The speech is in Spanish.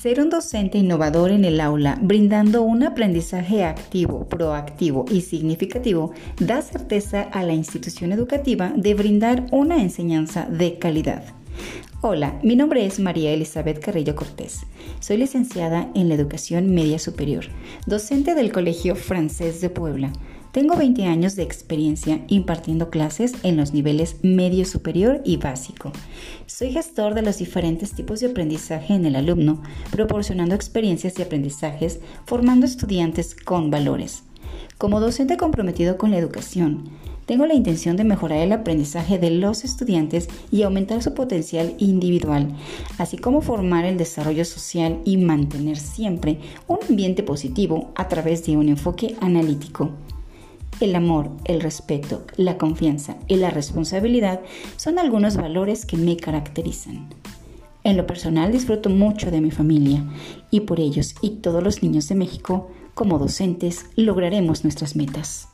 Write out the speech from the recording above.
Ser un docente innovador en el aula, brindando un aprendizaje activo, proactivo y significativo, da certeza a la institución educativa de brindar una enseñanza de calidad. Hola, mi nombre es María Elizabeth Carrillo Cortés. Soy licenciada en la Educación Media Superior, docente del Colegio Francés de Puebla. Tengo 20 años de experiencia impartiendo clases en los niveles medio superior y básico. Soy gestor de los diferentes tipos de aprendizaje en el alumno, proporcionando experiencias de aprendizajes, formando estudiantes con valores. Como docente comprometido con la educación, tengo la intención de mejorar el aprendizaje de los estudiantes y aumentar su potencial individual, así como formar el desarrollo social y mantener siempre un ambiente positivo a través de un enfoque analítico. El amor, el respeto, la confianza y la responsabilidad son algunos valores que me caracterizan. En lo personal disfruto mucho de mi familia y por ellos y todos los niños de México, como docentes, lograremos nuestras metas.